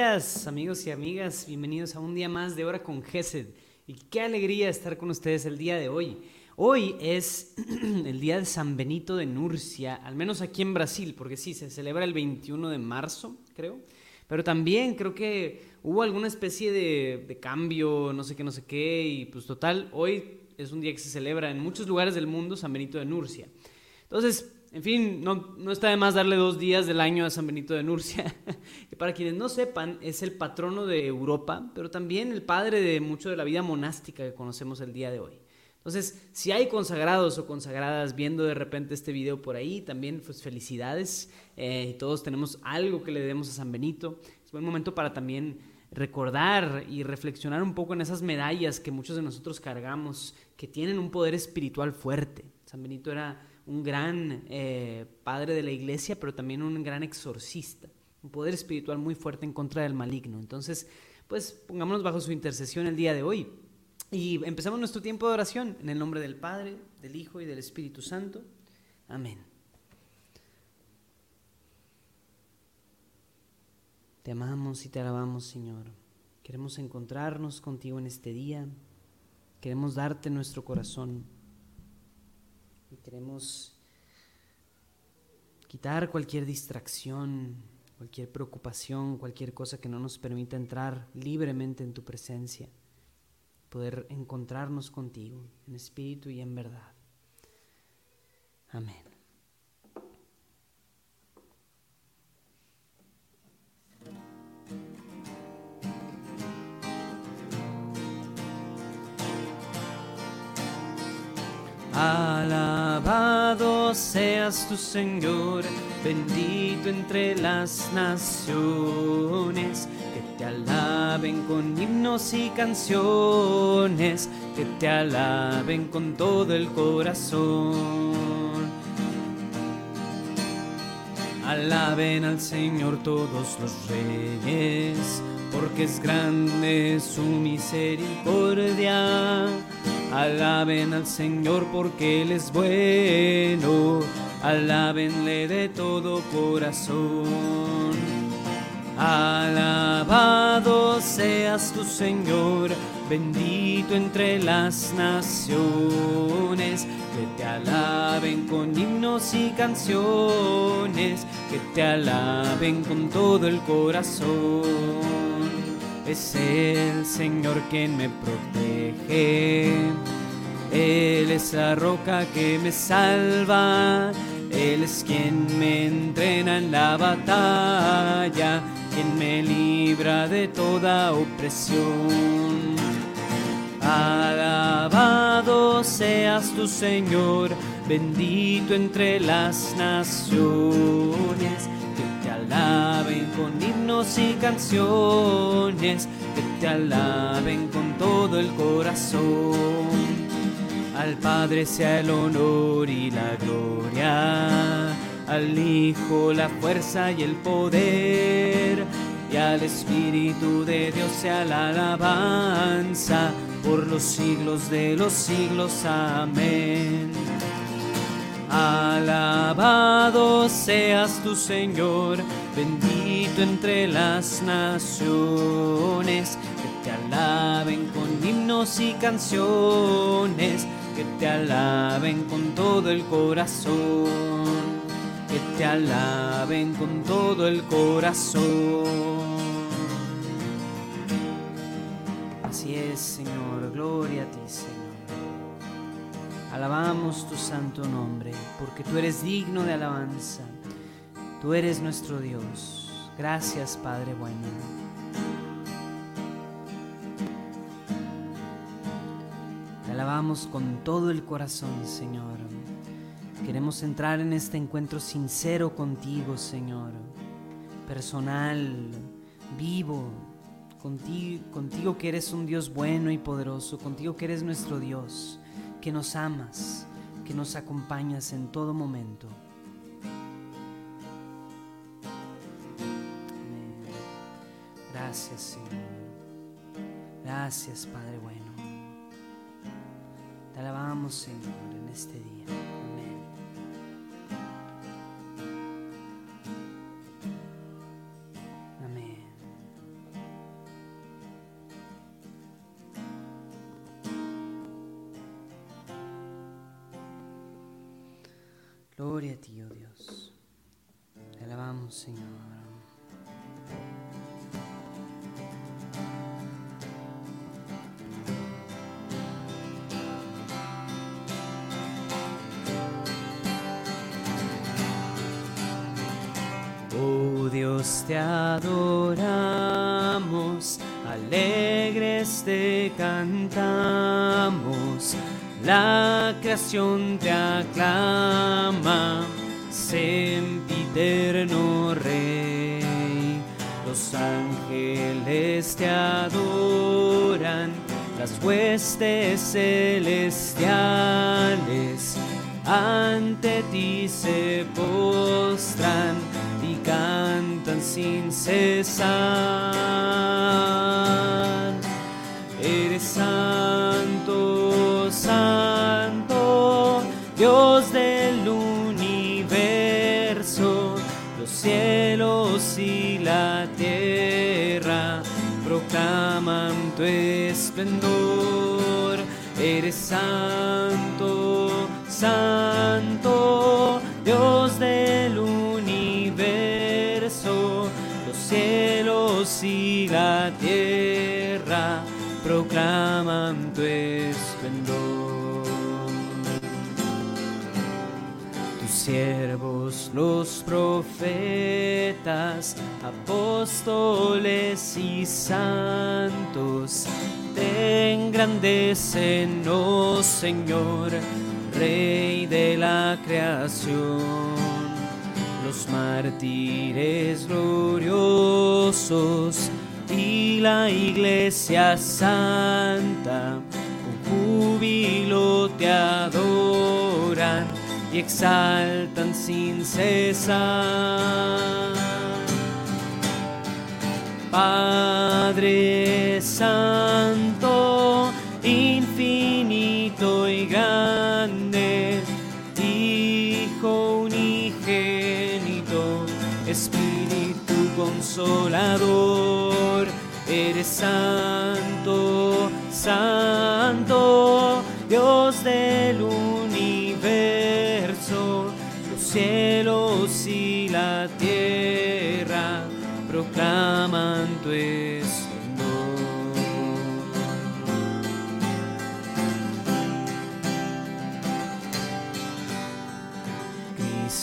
Amigos y amigas. Bienvenidos a un día más de Hora con Gesed. Y qué alegría estar con ustedes el día de hoy. Hoy es el día de San Benito de Nurcia, al menos aquí en Brasil, porque sí, se celebra el 21 de marzo, creo. Pero también creo que hubo alguna especie de, de cambio, no sé qué, no sé qué. Y pues total, hoy es un día que se celebra en muchos lugares del mundo San Benito de Nurcia. Entonces, en fin, no, está de más darle dos días del año a San Benito de Nurcia, que para quienes no sepan es el patrono de Europa, pero también el padre de mucho de la vida monástica que conocemos el día de hoy. Entonces, si hay consagrados o consagradas viendo de repente este video por ahí, también pues felicidades. Eh, todos tenemos algo que le debemos a San Benito. Es buen momento para también recordar y reflexionar un poco en esas medallas que muchos de nosotros cargamos, que tienen un poder espiritual fuerte. San Benito era un gran eh, padre de la iglesia, pero también un gran exorcista, un poder espiritual muy fuerte en contra del maligno. Entonces, pues pongámonos bajo su intercesión el día de hoy. Y empezamos nuestro tiempo de oración en el nombre del Padre, del Hijo y del Espíritu Santo. Amén. Te amamos y te alabamos, Señor. Queremos encontrarnos contigo en este día. Queremos darte nuestro corazón. Queremos quitar cualquier distracción, cualquier preocupación, cualquier cosa que no nos permita entrar libremente en tu presencia, poder encontrarnos contigo en espíritu y en verdad. Amén. Seas tu Señor, bendito entre las naciones, que te alaben con himnos y canciones, que te alaben con todo el corazón. Alaben al Señor todos los reyes, porque es grande su misericordia Alaben al Señor porque Él es bueno, alábenle de todo corazón. Alabado seas tu Señor, bendito entre las naciones, que te alaben con himnos y canciones, que te alaben con todo el corazón es el Señor quien me protege. Él es la roca que me salva. Él es quien me entrena en la batalla, quien me libra de toda opresión. Alabado seas tu Señor, bendito entre las naciones alaben con himnos y canciones, que te alaben con todo el corazón. Al Padre sea el honor y la gloria, al Hijo la fuerza y el poder, y al Espíritu de Dios sea la alabanza por los siglos de los siglos. Amén. Alabado seas tu Señor, bendito entre las naciones, que te alaben con himnos y canciones, que te alaben con todo el corazón, que te alaben con todo el corazón. Así es, Señor, gloria a ti, Señor. Alabamos tu santo nombre, porque tú eres digno de alabanza. Tú eres nuestro Dios. Gracias, Padre bueno. Alabamos con todo el corazón, Señor. Queremos entrar en este encuentro sincero contigo, Señor. Personal, vivo, contigo, contigo que eres un Dios bueno y poderoso, contigo que eres nuestro Dios que nos amas, que nos acompañas en todo momento. Gracias Señor. Gracias Padre. Alabamos, Señor, en este día. Amén. Amén. Gloria a ti, oh Dios. Te alabamos, Señor. Te adoramos, alegres te cantamos la creación te aclama, sempiterno Rey. Los ángeles te adoran, las huestes celestiales ante ti se sin cesar. Eres santo, santo, Dios del universo, los cielos y la tierra proclaman tu esplendor. Eres santo, santo, profetas, apóstoles y santos, te engrandecen, oh Señor, Rey de la creación. Los mártires gloriosos, y la iglesia santa con júbilo te adoran y exaltan sin cesar. Padre Santo, infinito y grande, Hijo unigénito, Espíritu consolador, eres santo, santo,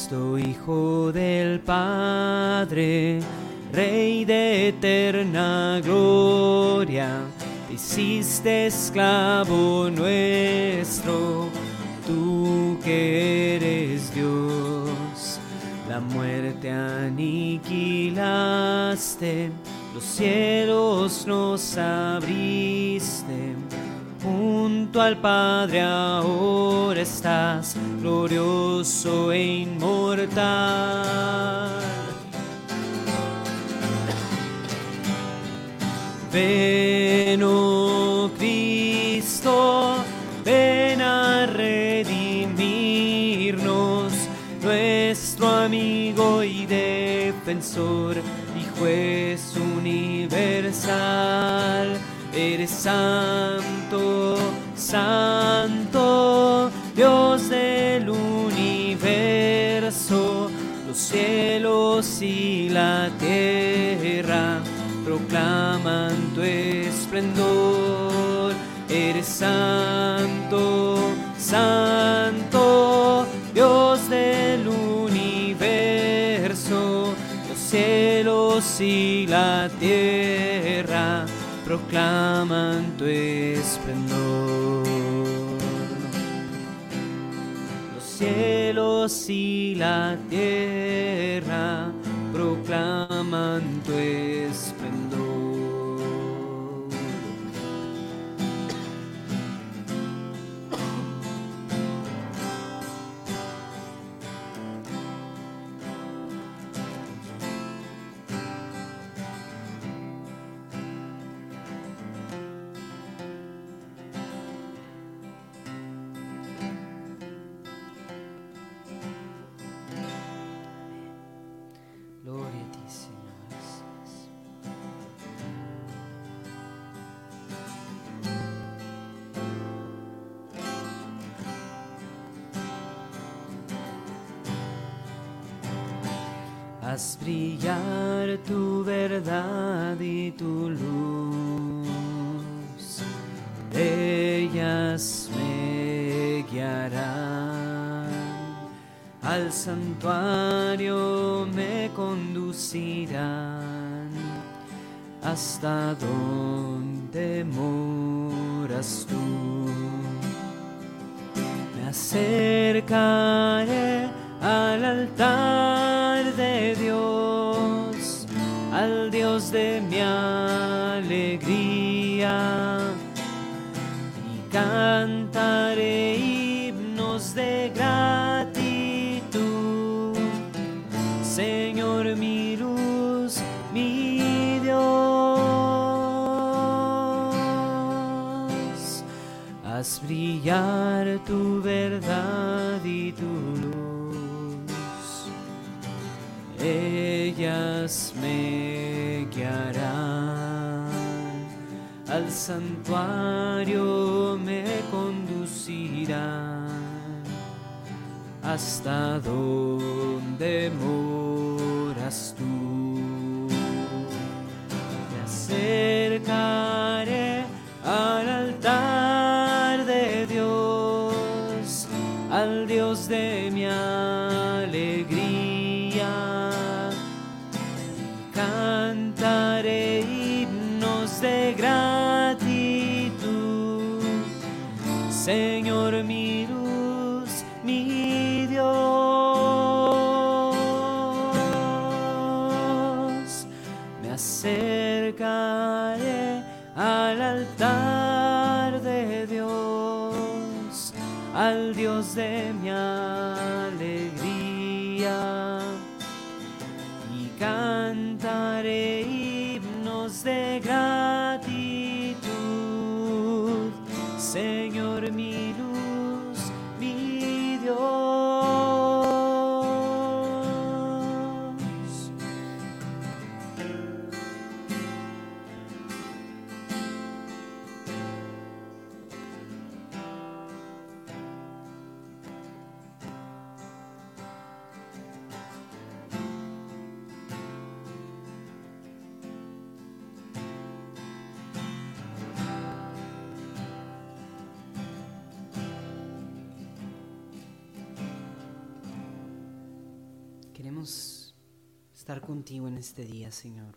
Hijo del Padre, Rey de eterna gloria, te hiciste esclavo nuestro, tú que eres Dios. La muerte aniquilaste, los cielos nos abriste. Al Padre ahora estás, glorioso e inmortal. Ven, oh Cristo, ven a redimirnos, nuestro amigo y defensor y juez universal. Eres santo, santo, Dios del universo, los cielos y la tierra proclaman tu esplendor. Eres santo, santo, Dios del universo, los cielos y la tierra proclaman tu esplendor. Cielos y la tierra Brillar tu verdad y tu luz. Ellas me guiarán. Al santuario me conducirán. Hasta donde moras tú. Me acercaré al altar tu verdad y tu luz. Ellas me guiarán, al santuario me conducirán, hasta donde moras tú. Estar contigo en este día, Señor.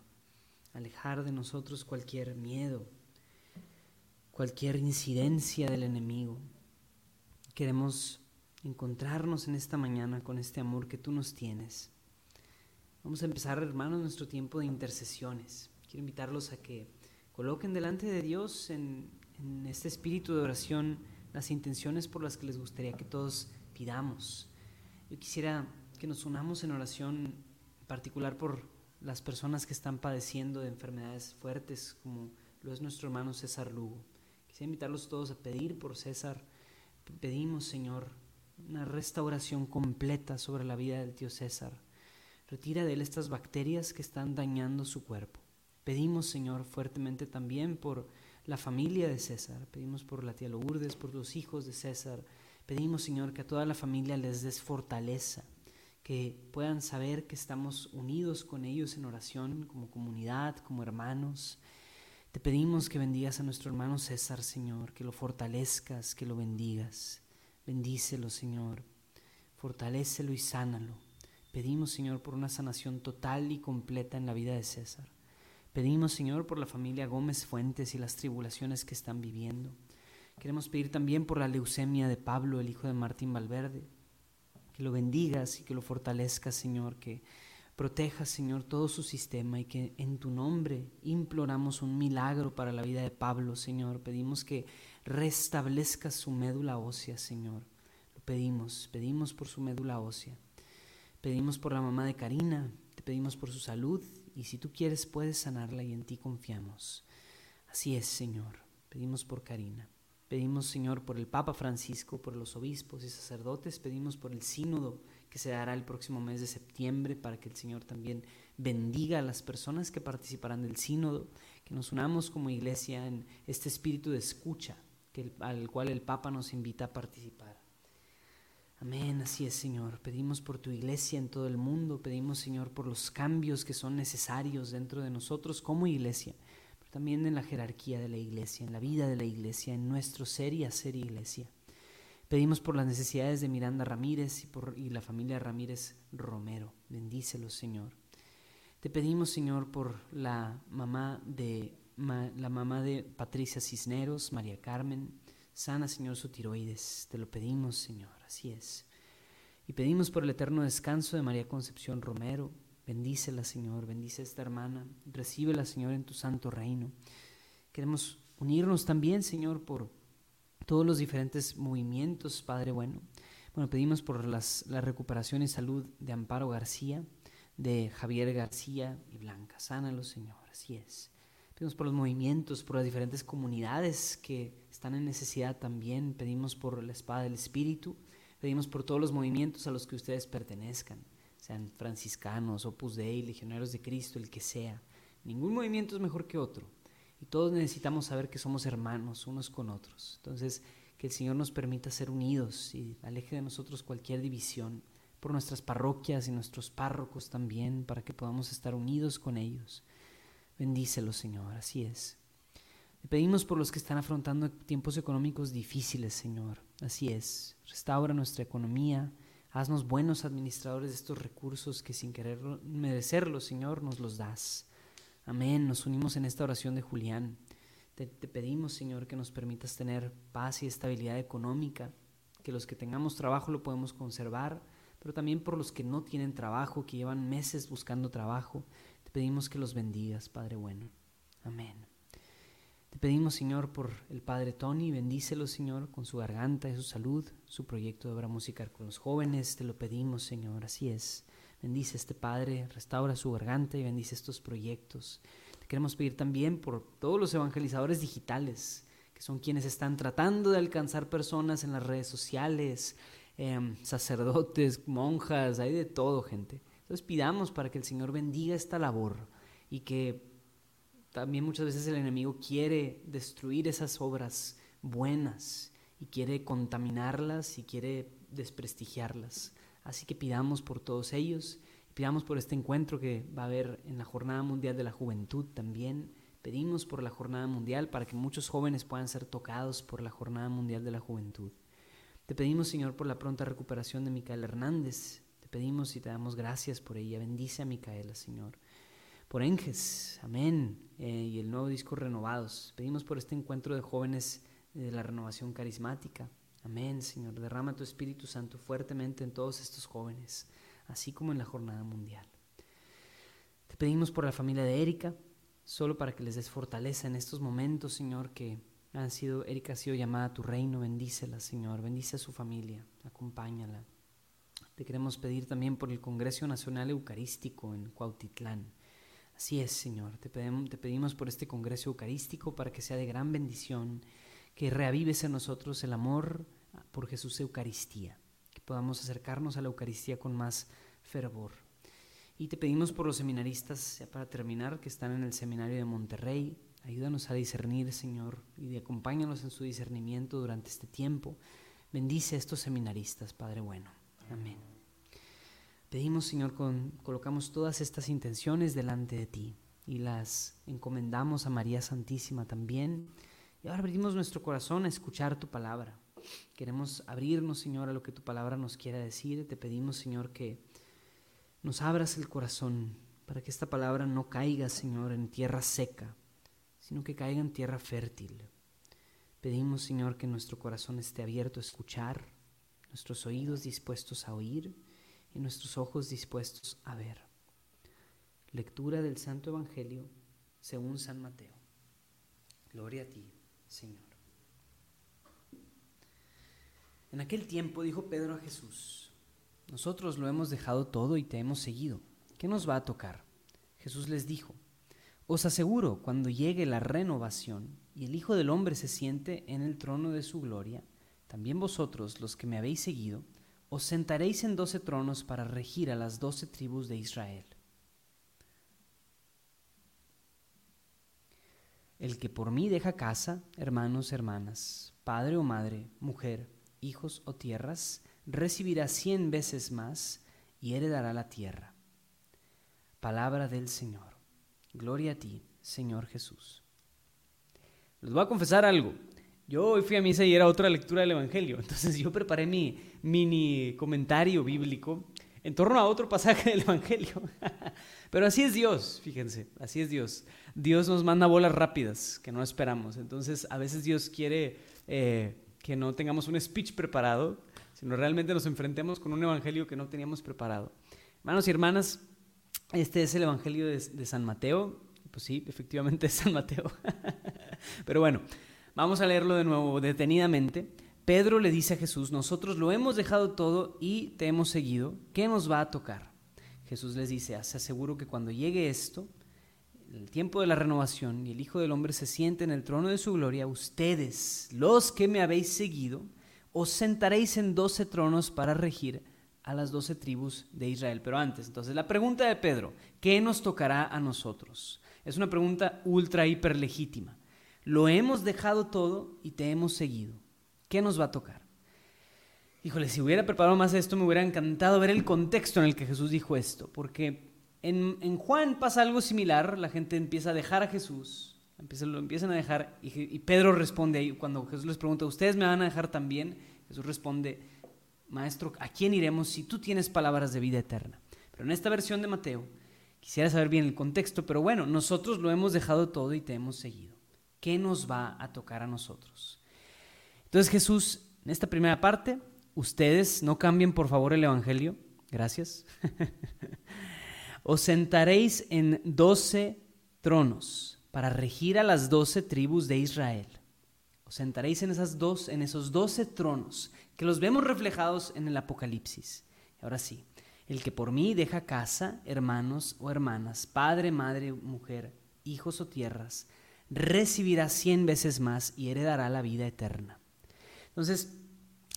Alejar de nosotros cualquier miedo, cualquier incidencia del enemigo. Queremos encontrarnos en esta mañana con este amor que tú nos tienes. Vamos a empezar, hermanos, nuestro tiempo de intercesiones. Quiero invitarlos a que coloquen delante de Dios en, en este espíritu de oración las intenciones por las que les gustaría que todos pidamos. Yo quisiera que nos unamos en oración particular por las personas que están padeciendo de enfermedades fuertes, como lo es nuestro hermano César Lugo. Quisiera invitarlos todos a pedir por César. Pedimos, Señor, una restauración completa sobre la vida del tío César. Retira de él estas bacterias que están dañando su cuerpo. Pedimos, Señor, fuertemente también por la familia de César. Pedimos por la tía Lourdes, por los hijos de César. Pedimos, Señor, que a toda la familia les des fortaleza, que puedan saber que estamos unidos con ellos en oración, como comunidad, como hermanos. Te pedimos que bendigas a nuestro hermano César, Señor, que lo fortalezcas, que lo bendigas. Bendícelo, Señor. Fortalécelo y sánalo. Pedimos, Señor, por una sanación total y completa en la vida de César. Pedimos, Señor, por la familia Gómez Fuentes y las tribulaciones que están viviendo. Queremos pedir también por la leucemia de Pablo, el hijo de Martín Valverde. Que lo bendigas y que lo fortalezcas, Señor, que protejas, Señor, todo su sistema y que en tu nombre imploramos un milagro para la vida de Pablo, Señor. Pedimos que restablezcas su médula ósea, Señor. Lo pedimos, pedimos por su médula ósea. Pedimos por la mamá de Karina, te pedimos por su salud y si tú quieres puedes sanarla y en ti confiamos. Así es, Señor. Pedimos por Karina. Pedimos, Señor, por el Papa Francisco, por los obispos y sacerdotes. Pedimos por el sínodo que se dará el próximo mes de septiembre para que el Señor también bendiga a las personas que participarán del sínodo, que nos unamos como iglesia en este espíritu de escucha al cual el Papa nos invita a participar. Amén, así es, Señor. Pedimos por tu iglesia en todo el mundo, pedimos, Señor, por los cambios que son necesarios dentro de nosotros como iglesia, también en la jerarquía de la iglesia, en la vida de la iglesia, en nuestro ser y hacer iglesia. Pedimos por las necesidades de Miranda Ramírez y, por, y la familia Ramírez Romero. Bendícelos, Señor. Te pedimos, Señor, por la mamá de, la mamá de Patricia Cisneros, María Carmen. Sana, Señor, su tiroides. Te lo pedimos, Señor. Así es. Y pedimos por el eterno descanso de María Concepción Romero. Bendícela, Señor. Bendice a esta hermana. Recíbela, Señor, en tu santo reino. Queremos unirnos también, Señor, por todos los diferentes movimientos, Padre bueno. Bueno, pedimos por las, la recuperación y salud de Amparo García de Javier García y Blanca. Sánalo, Señor, así es. Pedimos por los movimientos, por las diferentes comunidades que están en necesidad también. Pedimos por la espada del Espíritu. Pedimos por todos los movimientos a los que ustedes pertenezcan, franciscanos, Opus Dei, legionarios de Cristo, el que sea. Ningún movimiento es mejor que otro. Y todos necesitamos saber que somos hermanos unos con otros. Entonces, que el Señor nos permita ser unidos y aleje de nosotros cualquier división por nuestras parroquias y nuestros párrocos también, para que podamos estar unidos con ellos. Bendícelos, Señor, así es. Te pedimos por los que están afrontando tiempos económicos difíciles, Señor, así es. Restaura nuestra economía, haznos buenos administradores de estos recursos que sin querer merecerlos, Señor, nos los das. Amén, nos unimos en esta oración de Julián. Te, pedimos, Señor, que nos permitas tener paz y estabilidad económica, que los que tengamos trabajo lo podemos conservar pero también por los que no tienen trabajo, que llevan meses buscando trabajo. Te pedimos que los bendigas, Padre bueno. Amén. Te pedimos, Señor, por el Padre Tony, bendícelo, Señor, con su garganta y su salud, su proyecto de obra musical con los jóvenes, te lo pedimos, Señor, así es. Bendice a este Padre, restaura su garganta y bendice estos proyectos. Te queremos pedir también por todos los evangelizadores digitales, que son quienes están tratando de alcanzar personas en las redes sociales, Em, sacerdotes, monjas, hay de todo, gente. Entonces pidamos para que el Señor bendiga esta labor y que también muchas veces el enemigo quiere destruir esas obras buenas y quiere contaminarlas y quiere desprestigiarlas. Así que pidamos por todos ellos, pidamos por este encuentro que va a haber en la Jornada Mundial de la Juventud también. Pedimos por la Jornada Mundial para que muchos jóvenes puedan ser tocados por la Jornada Mundial de la Juventud. Te pedimos, Señor, por la pronta recuperación de Micaela Hernández. Te pedimos y te damos gracias por ella. Bendice a Micaela, Señor. Por Enges, amén. Eh, y el nuevo disco Renovados. Pedimos por este encuentro de jóvenes de la renovación carismática. Amén, Señor. Derrama tu Espíritu Santo fuertemente en todos estos jóvenes, así como en la jornada mundial. Te pedimos por la familia de Erika, solo para que les des fortaleza en estos momentos, Señor, que han sido, Erika ha sido llamada a tu reino, bendícela, Señor, bendice a su familia, acompáñala. Te queremos pedir también por el Congreso Nacional Eucarístico en Cuautitlán. Así es, Señor, te pedimos, por este Congreso Eucarístico para que sea de gran bendición, que reavives en nosotros el amor por Jesús Eucaristía, que podamos acercarnos a la Eucaristía con más fervor. Y te pedimos por los seminaristas, ya para terminar, que están en el seminario de Monterrey, Ayúdanos a discernir, Señor, y acompáñanos en su discernimiento durante este tiempo. Bendice a estos seminaristas, Padre bueno. Amén. Pedimos, Señor, con, colocamos todas estas intenciones delante de ti y las encomendamos a María Santísima también. Y ahora abrimos nuestro corazón a escuchar tu palabra. Queremos abrirnos, Señor, a lo que tu palabra nos quiera decir. Te pedimos, Señor, que nos abras el corazón para que esta palabra no caiga, Señor, en tierra seca, sino que caiga en tierra fértil. Pedimos, Señor, que nuestro corazón esté abierto a escuchar, nuestros oídos dispuestos a oír y nuestros ojos dispuestos a ver. Lectura del Santo Evangelio según San Mateo. Gloria a ti, Señor. En aquel tiempo dijo Pedro a Jesús, nosotros lo hemos dejado todo y te hemos seguido. ¿Qué nos va a tocar? Jesús les dijo, os aseguro, cuando llegue la renovación y el Hijo del Hombre se siente en el trono de su gloria, también vosotros, los que me habéis seguido, os sentaréis en doce tronos para regir a las doce tribus de Israel. El que por mí deja casa, hermanos, hermanas, padre o madre, mujer, hijos o tierras, recibirá cien veces más y heredará la tierra. Palabra del Señor. Gloria a ti, Señor Jesús. Les voy a confesar algo. Yo hoy fui a misa y era otra lectura del Evangelio. Entonces yo preparé mi mini comentario bíblico en torno a otro pasaje del Evangelio. Pero así es Dios, fíjense, así es Dios. Dios nos manda bolas rápidas que no esperamos. Entonces a veces Dios quiere eh, que no tengamos un speech preparado, sino realmente nos enfrentemos con un Evangelio que no teníamos preparado. Hermanos y hermanas, este es el Evangelio de, de San Mateo. Pues sí, efectivamente es San Mateo. Pero bueno. Vamos a leerlo de nuevo detenidamente. Pedro le dice a Jesús, nosotros lo hemos dejado todo y te hemos seguido, ¿qué nos va a tocar? Jesús les dice, se aseguro que cuando llegue esto, el tiempo de la renovación y el Hijo del Hombre se siente en el trono de su gloria, ustedes, los que me habéis seguido, os sentaréis en doce tronos para regir a las doce tribus de Israel. Pero antes, entonces, la pregunta de Pedro, ¿qué nos tocará a nosotros? Es una pregunta ultra, hiper legítima. Lo hemos dejado todo y te hemos seguido. ¿Qué nos va a tocar? Híjole, si hubiera preparado más esto, me hubiera encantado ver el contexto en el que Jesús dijo esto, porque en, Juan pasa algo similar, la gente empieza a dejar a Jesús, lo empiezan a dejar, y, y Pedro responde ahí, cuando Jesús les pregunta, ¿ustedes me van a dejar también? Jesús responde, Maestro, ¿a quién iremos si tú tienes palabras de vida eterna? Pero en esta versión de Mateo, quisiera saber bien el contexto, pero bueno, nosotros lo hemos dejado todo y te hemos seguido. ¿qué nos va a tocar a nosotros? Entonces Jesús, en esta primera parte, ustedes no cambien por favor el Evangelio, gracias. Os sentaréis en doce tronos para regir a las doce tribus de Israel. Os sentaréis en, esas dos, en esos doce tronos que los vemos reflejados en el Apocalipsis. Ahora sí, el que por mí deja casa, hermanos o hermanas, padre, madre, mujer, hijos o tierras, recibirá cien veces más y heredará la vida eterna. Entonces,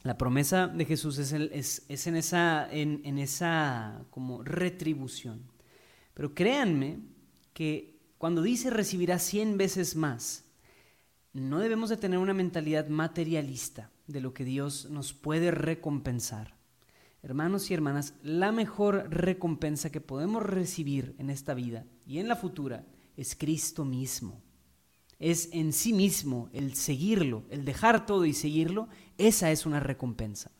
la promesa de Jesús es, en, esa, como retribución. Pero créanme que cuando dice recibirá cien veces más, no debemos de tener una mentalidad materialista de lo que Dios nos puede recompensar. Hermanos y hermanas, la mejor recompensa que podemos recibir en esta vida y en la futura es Cristo mismo es en sí mismo el seguirlo, el dejar todo y seguirlo, esa es una recompensa.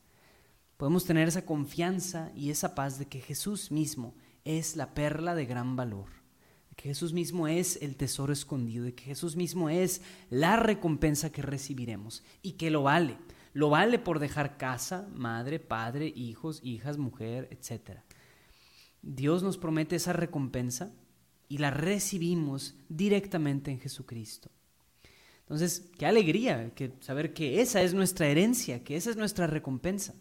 Podemos tener esa confianza y esa paz de que Jesús mismo es la perla de gran valor, de que Jesús mismo es el tesoro escondido, de que Jesús mismo es la recompensa que recibiremos y que lo vale. Lo vale por dejar casa, madre, padre, hijos, hijas, mujer, etc. Dios nos promete esa recompensa y la recibimos directamente en Jesucristo. Entonces, qué alegría que saber que esa es nuestra herencia, que esa es nuestra recompensa,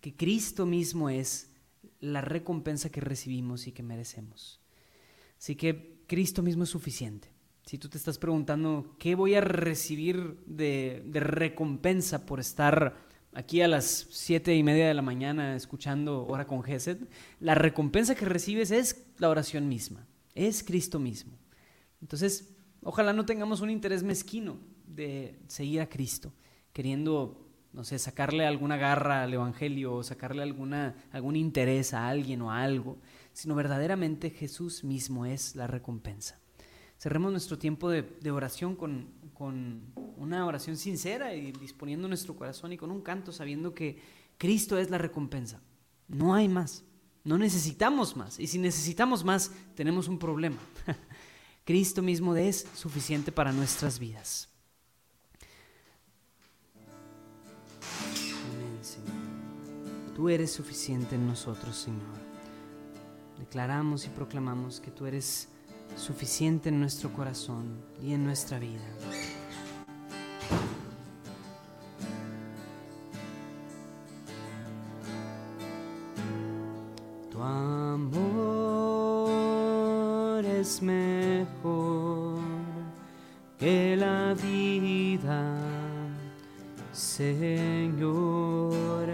que Cristo mismo es la recompensa que recibimos y que merecemos. Así que Cristo mismo es suficiente. Si tú te estás preguntando qué voy a recibir de, de recompensa por estar aquí a las siete y media de la mañana escuchando Hora con Gesed, la recompensa que recibes es la oración misma es Cristo mismo. Entonces, ojalá no tengamos un interés mezquino de seguir a Cristo, queriendo, no sé, sacarle alguna garra al Evangelio o sacarle alguna, algún interés a alguien o a algo, sino verdaderamente Jesús mismo es la recompensa. Cerremos nuestro tiempo de, de oración con, con una oración sincera y disponiendo nuestro corazón y con un canto sabiendo que Cristo es la recompensa. No hay más. No necesitamos más. Y si necesitamos más, tenemos un problema. Cristo mismo es suficiente para nuestras vidas. Amén, Señor. Tú eres suficiente en nosotros, Señor. Declaramos y proclamamos que tú eres suficiente en nuestro corazón y en nuestra vida. Señor.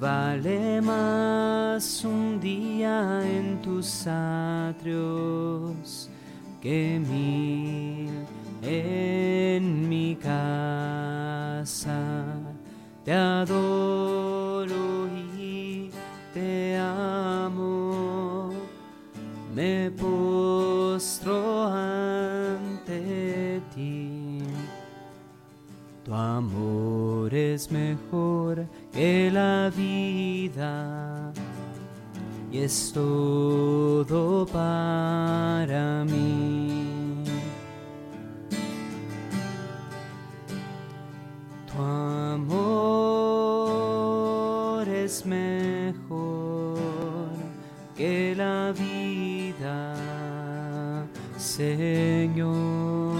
Vale más un día en tus atrios que mil en mi casa. Te adoro es mejor que la vida y es todo para mí. Tu amor es mejor que la vida, Señor,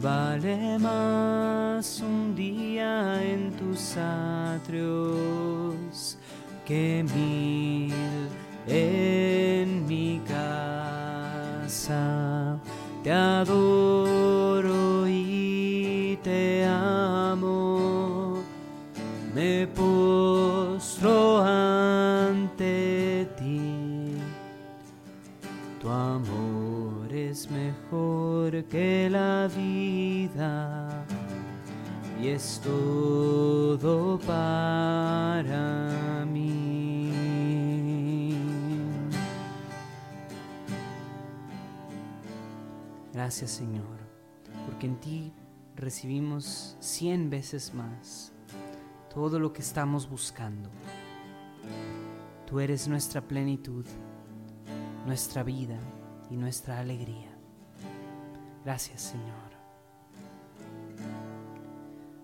vale más un en tus atrios que mil en mi casa. Te adoro y te amo. Me postro ante ti. Tu amor es mejor que la vida es todo para mí. Gracias Señor, porque en ti recibimos cien veces más todo lo que estamos buscando. Tú eres nuestra plenitud, nuestra vida y nuestra alegría. Gracias Señor.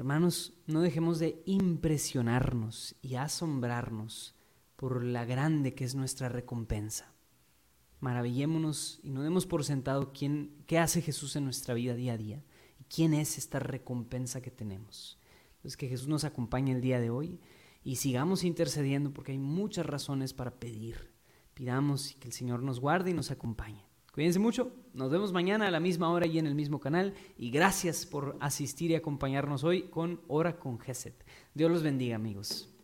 Hermanos, no dejemos de impresionarnos y asombrarnos por la grande que es nuestra recompensa. Maravillémonos y no demos por sentado quién, qué hace Jesús en nuestra vida día a día y quién es esta recompensa que tenemos. Entonces que Jesús nos acompañe el día de hoy y sigamos intercediendo porque hay muchas razones para pedir. Pidamos que el Señor nos guarde y nos acompañe. Cuídense mucho, nos vemos mañana a la misma hora y en el mismo canal y gracias por asistir y acompañarnos hoy con Hora con Geset. Dios los bendiga amigos.